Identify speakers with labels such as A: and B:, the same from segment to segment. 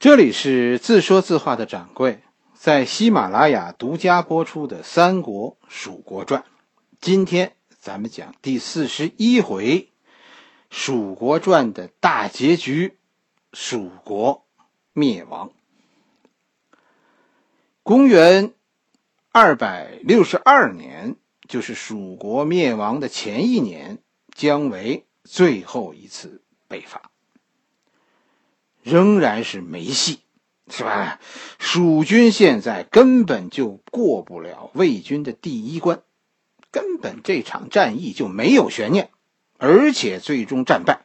A: 这里是自说自话的掌柜在喜马拉雅独家播出的《三国蜀国传》，今天咱们讲第四十一回《蜀国传》的大结局——蜀国灭亡。公元二百六十二年，就是蜀国灭亡的前一年，姜维最后一次北伐。仍然是没戏，是吧？蜀军现在根本就过不了魏军的第一关，根本这场战役就没有悬念，而且最终战败。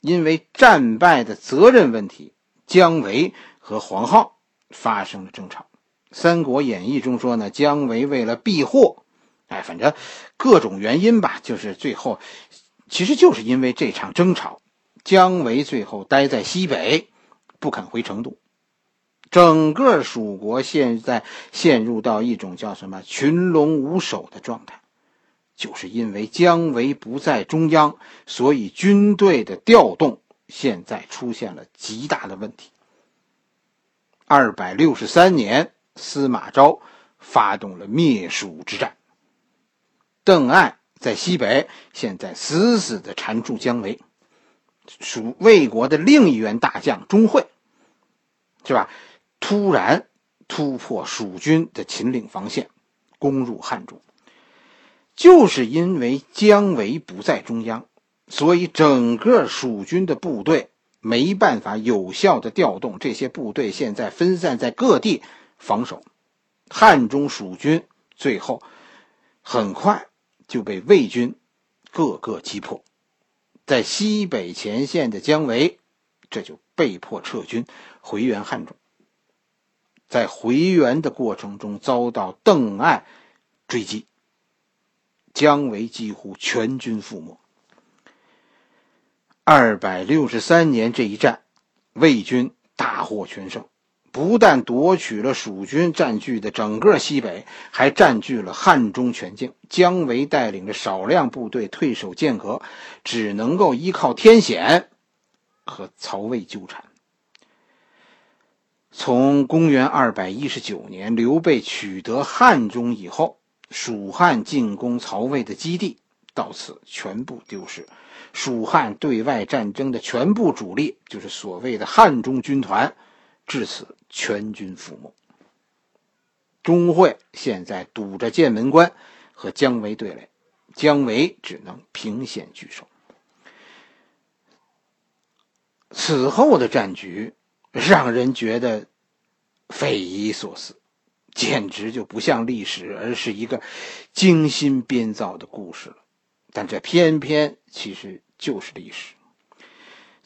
A: 因为战败的责任问题，姜维和黄皓发生了争吵。《三国演义》中说呢，姜维为了避祸，哎，反正各种原因吧，就是最后，其实就是因为这场争吵。姜维最后待在西北，不肯回成都。整个蜀国现在陷入到一种叫什么“群龙无首”的状态，就是因为姜维不在中央，所以军队的调动现在出现了极大的问题。二百六十三年，司马昭发动了灭蜀之战。邓艾在西北，现在死死的缠住姜维。蜀魏国的另一员大将钟会，是吧？突然突破蜀军的秦岭防线，攻入汉中。就是因为姜维不在中央，所以整个蜀军的部队没办法有效的调动。这些部队现在分散在各地防守，汉中蜀军最后很快就被魏军各个击破。在西北前线的姜维，这就被迫撤军回援汉中。在回援的过程中，遭到邓艾追击，姜维几乎全军覆没。二百六十三年这一战，魏军大获全胜。不但夺取了蜀军占据的整个西北，还占据了汉中全境。姜维带领着少量部队退守剑阁，只能够依靠天险和曹魏纠缠。从公元二百一十九年刘备取得汉中以后，蜀汉进攻曹魏的基地到此全部丢失。蜀汉对外战争的全部主力，就是所谓的汉中军团。至此，全军覆没。钟会现在堵着剑门关，和姜维对垒，姜维只能凭险拒守。此后的战局让人觉得匪夷所思，简直就不像历史，而是一个精心编造的故事了。但这偏偏其实就是历史。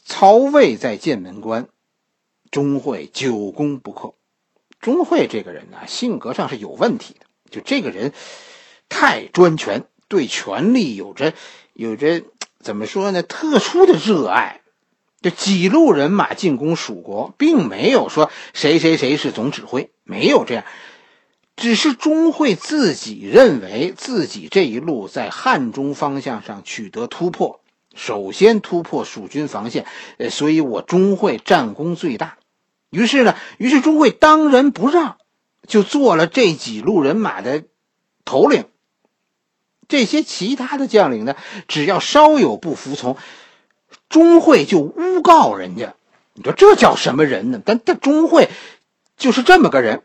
A: 曹魏在剑门关。钟会久攻不克，钟会这个人呢，性格上是有问题的。就这个人太专权，对权力有着有着怎么说呢？特殊的热爱。这几路人马进攻蜀国，并没有说谁谁谁是总指挥，没有这样。只是钟会自己认为自己这一路在汉中方向上取得突破，首先突破蜀军防线，呃，所以我钟会战功最大。于是呢，于是钟会当仁不让，就做了这几路人马的头领。这些其他的将领呢，只要稍有不服从，钟会就诬告人家。你说这叫什么人呢？但但钟会就是这么个人。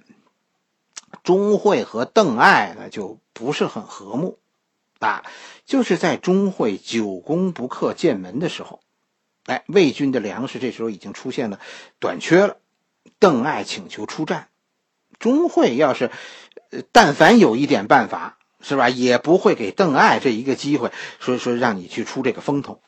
A: 钟会和邓艾呢，就不是很和睦啊。就是在钟会久攻不克剑门的时候，哎，魏军的粮食这时候已经出现了短缺了。邓艾请求出战，钟会要是，但凡有一点办法，是吧，也不会给邓艾这一个机会，说说让你去出这个风头。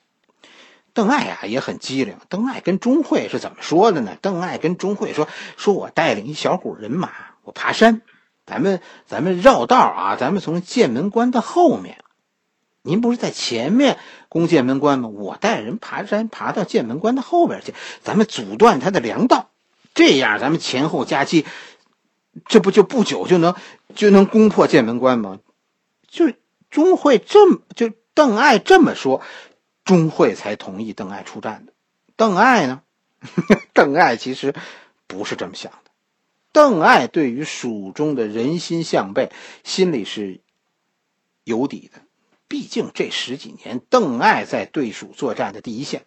A: 邓艾呀也很机灵，邓艾跟钟会是怎么说的呢？邓艾跟钟会说：“说我带领一小股人马，我爬山，咱们咱们绕道啊，咱们从剑门关的后面，您不是在前面攻剑门关吗？我带人爬山，爬到剑门关的后边去，咱们阻断他的粮道。”这样，咱们前后夹击，这不就不久就能就能攻破剑门关吗？就钟会这么就邓艾这么说，钟会才同意邓艾出战的。邓艾呢，邓艾其实不是这么想的。邓艾对于蜀中的人心向背，心里是有底的。毕竟这十几年，邓艾在对蜀作战的第一线。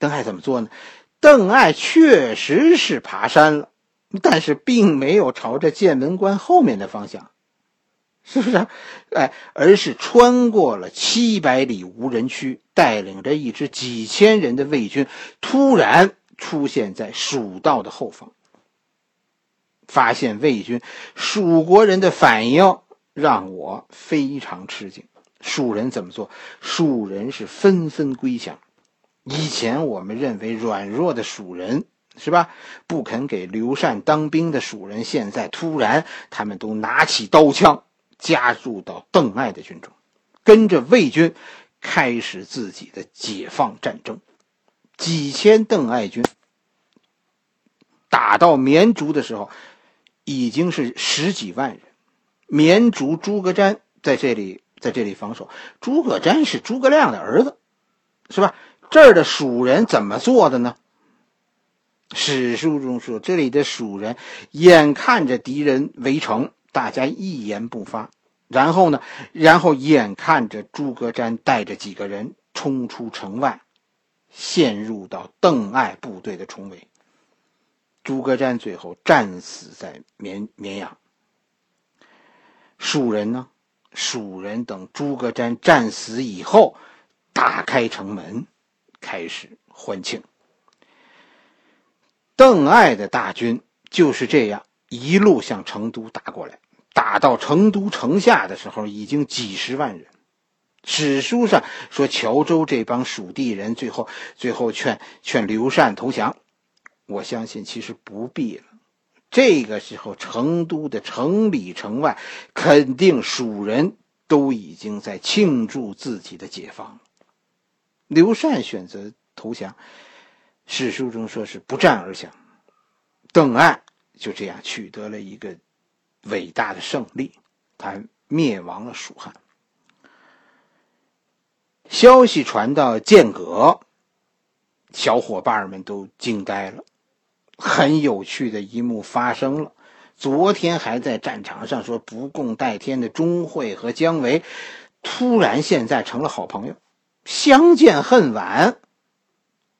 A: 邓艾怎么做呢？邓艾确实是爬山了，但是并没有朝着剑门关后面的方向，是不是？哎，而是穿过了七百里无人区，带领着一支几千人的魏军，突然出现在蜀道的后方。发现魏军，蜀国人的反应让我非常吃惊。蜀人怎么做？蜀人是纷纷归降。以前我们认为软弱的蜀人是吧？不肯给刘禅当兵的蜀人，现在突然他们都拿起刀枪，加入到邓艾的军中，跟着魏军开始自己的解放战争。几千邓艾军打到绵竹的时候。已经是十几万人，绵竹诸葛瞻在这里，在这里防守。诸葛瞻是诸葛亮的儿子，是吧？这儿的蜀人怎么做的呢？史书中说，这里的蜀人眼看着敌人围城，大家一言不发。然后呢，然后眼看着诸葛瞻带着几个人冲出城外，陷入到邓艾部队的重围。诸葛瞻最后战死在绵绵阳。蜀人呢？蜀人等诸葛瞻战死以后，打开城门，开始欢庆。邓艾的大军就是这样一路向成都打过来，打到成都城下的时候，已经几十万人。史书上说，乔州这帮蜀地人最后最后劝劝刘禅投降。我相信其实不必了。这个时候，成都的城里城外，肯定蜀人都已经在庆祝自己的解放。刘禅选择投降，史书中说是不战而降。邓艾就这样取得了一个伟大的胜利，他灭亡了蜀汉。消息传到剑阁，小伙伴们都惊呆了。很有趣的一幕发生了。昨天还在战场上说不共戴天的钟会和姜维，突然现在成了好朋友，相见恨晚。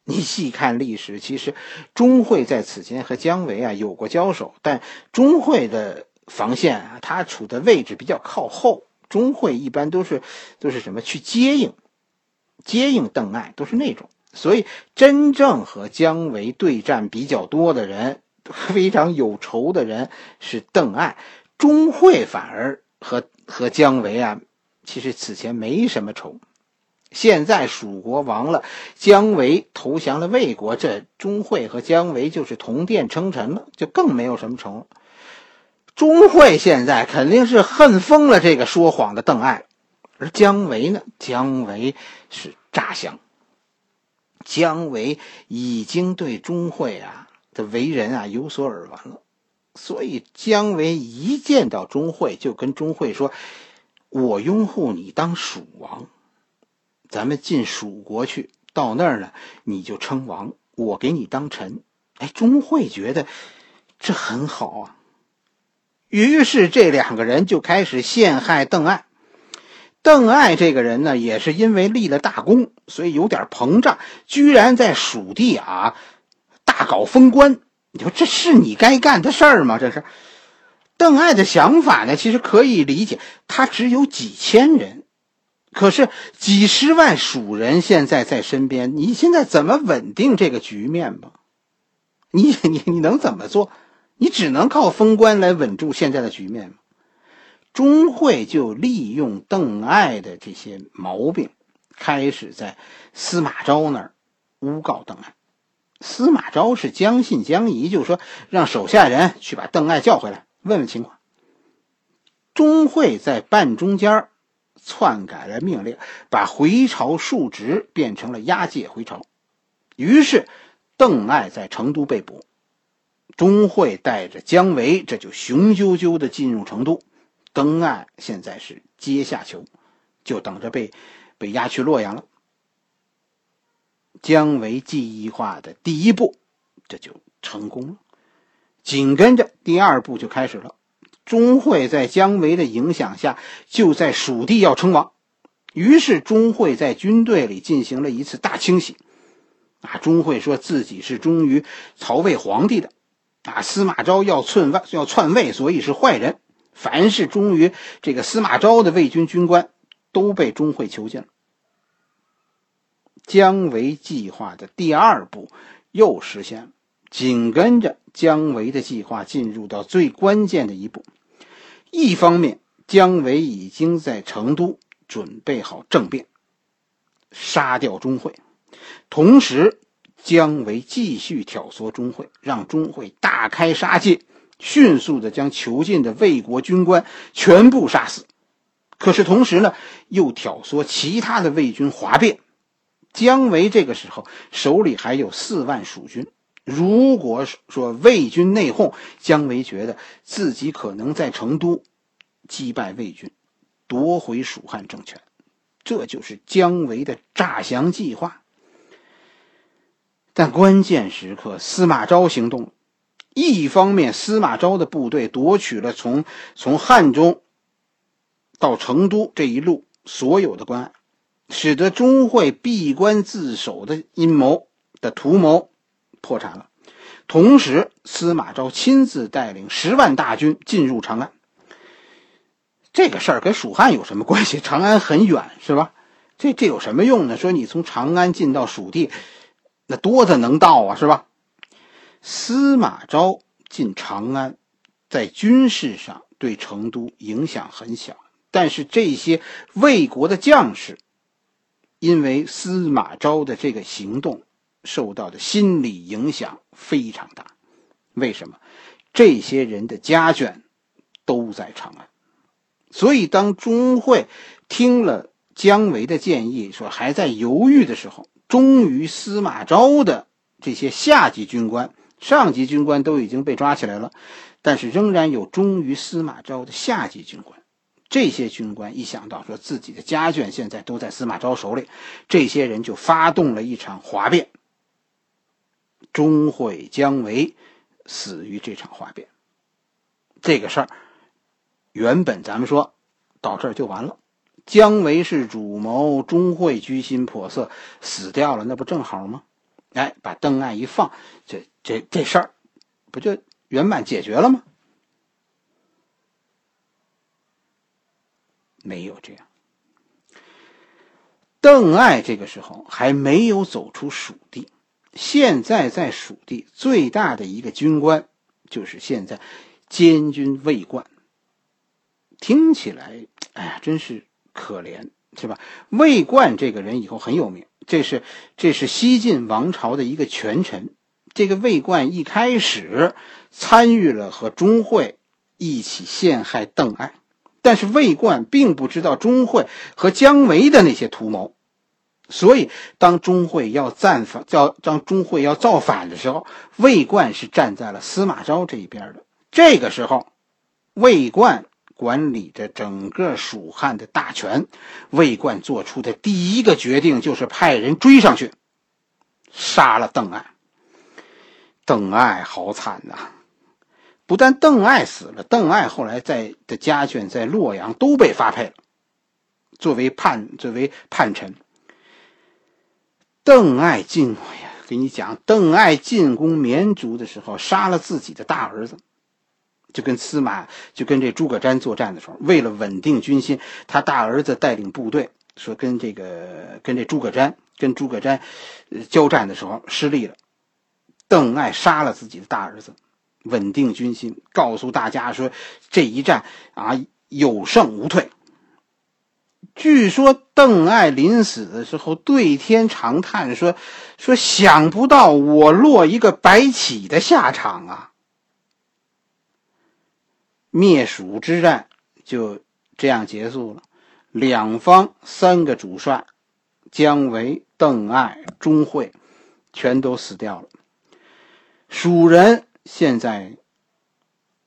A: 你细看历史，其实钟会在此前和姜维啊有过交手，但钟会的防线啊，他处的位置比较靠后，钟会一般都是都是什么去接应，接应邓艾，都是那种。所以，真正和姜维对战比较多的人，非常有仇的人是邓艾。钟会反而和和姜维啊，其实此前没什么仇。现在蜀国亡了，姜维投降了魏国，这钟会和姜维就是同殿称臣了，就更没有什么仇。钟会现在肯定是恨疯了这个说谎的邓艾，而姜维呢？姜维是诈降。姜维已经对钟会啊的为人啊有所耳闻了，所以姜维一见到钟会，就跟钟会说：“我拥护你当蜀王，咱们进蜀国去，到那儿呢你就称王，我给你当臣。”哎，钟会觉得这很好啊，于是这两个人就开始陷害邓艾。邓艾这个人呢，也是因为立了大功，所以有点膨胀，居然在蜀地啊大搞封官。你说这是你该干的事儿吗？这是邓艾的想法呢，其实可以理解。他只有几千人，可是几十万蜀人现在在身边，你现在怎么稳定这个局面吧？你你你能怎么做？你只能靠封官来稳住现在的局面吗？钟会就利用邓艾的这些毛病，开始在司马昭那儿诬告邓艾。司马昭是将信将疑，就说让手下人去把邓艾叫回来，问问情况。钟会在半中间篡改了命令，把回朝述职变成了押解回朝。于是邓艾在成都被捕，钟会带着姜维，这就雄赳赳的进入成都。邓艾现在是阶下囚，就等着被被押去洛阳了。姜维计划的第一步，这就成功了。紧跟着第二步就开始了。钟会在姜维的影响下，就在蜀地要称王。于是钟会在军队里进行了一次大清洗。啊，钟会说自己是忠于曹魏皇帝的。啊，司马昭要篡位，要篡位，所以是坏人。凡是忠于这个司马昭的魏军军官，都被钟会囚禁了。姜维计划的第二步又实现了。紧跟着，姜维的计划进入到最关键的一步。一方面，姜维已经在成都准备好政变，杀掉钟会；同时，姜维继续挑唆钟会，让钟会大开杀戒，迅速的将囚禁的魏国军官全部杀死。可是，同时呢，又挑唆其他的魏军哗变。姜维这个时候手里还有四万蜀军。如果说魏军内讧，姜维觉得自己可能在成都击败魏军，夺回蜀汉政权，这就是姜维的诈降计划。但关键时刻，司马昭行动。一方面，司马昭的部队夺取了从从汉中到成都这一路所有的关，使得钟会闭关自守的阴谋的图谋。破产了。同时，司马昭亲自带领十万大军进入长安。这个事儿跟蜀汉有什么关系？长安很远，是吧？这这有什么用呢？说你从长安进到蜀地，那多的能到啊，是吧？司马昭进长安，在军事上对成都影响很小，但是这些魏国的将士，因为司马昭的这个行动。受到的心理影响非常大，为什么？这些人的家眷都在长安，所以当钟会听了姜维的建议，说还在犹豫的时候，忠于司马昭的这些下级军官、上级军官都已经被抓起来了，但是仍然有忠于司马昭的下级军官。这些军官一想到说自己的家眷现在都在司马昭手里，这些人就发动了一场哗变。钟会、姜维死于这场哗变，这个事儿原本咱们说到这儿就完了。姜维是主谋，钟会居心叵测，死掉了，那不正好吗？哎，把邓艾一放，这这这事儿不就圆满解决了吗？没有这样，邓艾这个时候还没有走出蜀地。现在在蜀地最大的一个军官，就是现在监军魏冠。听起来，哎呀，真是可怜，是吧？魏冠这个人以后很有名，这是这是西晋王朝的一个权臣。这个魏冠一开始参与了和钟会一起陷害邓艾，但是魏冠并不知道钟会和姜维的那些图谋。所以，当钟会要赞反，叫当钟会要造反的时候，魏冠是站在了司马昭这一边的。这个时候，魏冠管理着整个蜀汉的大权。魏冠做出的第一个决定就是派人追上去，杀了邓艾。邓艾好惨呐！不但邓艾死了，邓艾后来在的家眷在洛阳都被发配了，作为叛作为叛臣。邓艾进，哎呀，给你讲，邓艾进攻绵竹的时候，杀了自己的大儿子，就跟司马，就跟这诸葛瞻作战的时候，为了稳定军心，他大儿子带领部队，说跟这个跟这诸葛瞻，跟诸葛瞻交战的时候失利了，邓艾杀了自己的大儿子，稳定军心，告诉大家说这一战啊有胜无退。据说邓艾临死的时候对天长叹说：“说想不到我落一个白起的下场啊！”灭蜀之战就这样结束了，两方三个主帅姜维、邓艾、钟会全都死掉了。蜀人现在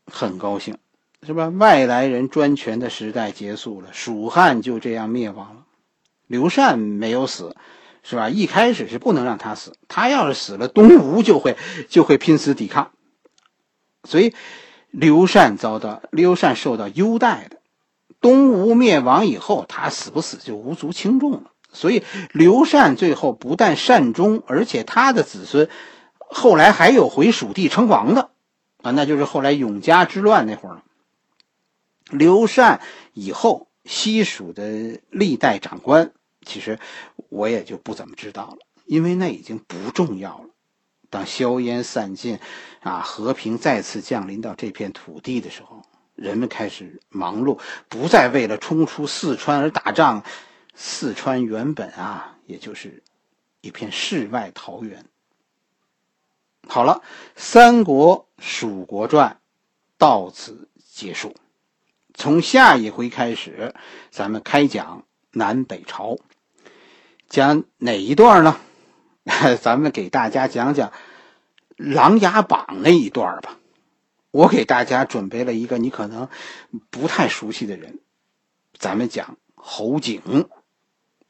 A: 很高兴。是吧？外来人专权的时代结束了，蜀汉就这样灭亡了。刘禅没有死，是吧？一开始是不能让他死，他要是死了，东吴就会就会拼死抵抗。所以刘禅遭到刘禅受到优待的。东吴灭亡以后，他死不死就无足轻重了。所以刘禅最后不但善终，而且他的子孙后来还有回蜀地称王的啊，那就是后来永嘉之乱那会儿了。刘禅以后西蜀的历代长官，其实我也就不怎么知道了，因为那已经不重要了。当硝烟散尽，啊，和平再次降临到这片土地的时候。人们开始忙碌，不再为了冲出四川而打仗。四川原本啊，也就是一片世外桃源。好了，《三国·蜀国传》到此结束。从下一回开始，咱们开讲南北朝。讲哪一段呢？咱们给大家讲讲《琅琊榜》那一段吧。我给大家准备了一个你可能不太熟悉的人，咱们讲侯景。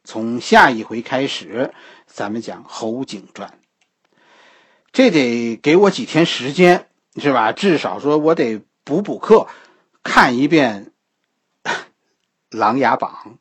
A: 从下一回开始，咱们讲侯景传。这得给我几天时间，是吧？至少说我得补补课，看一遍《琅琊榜》。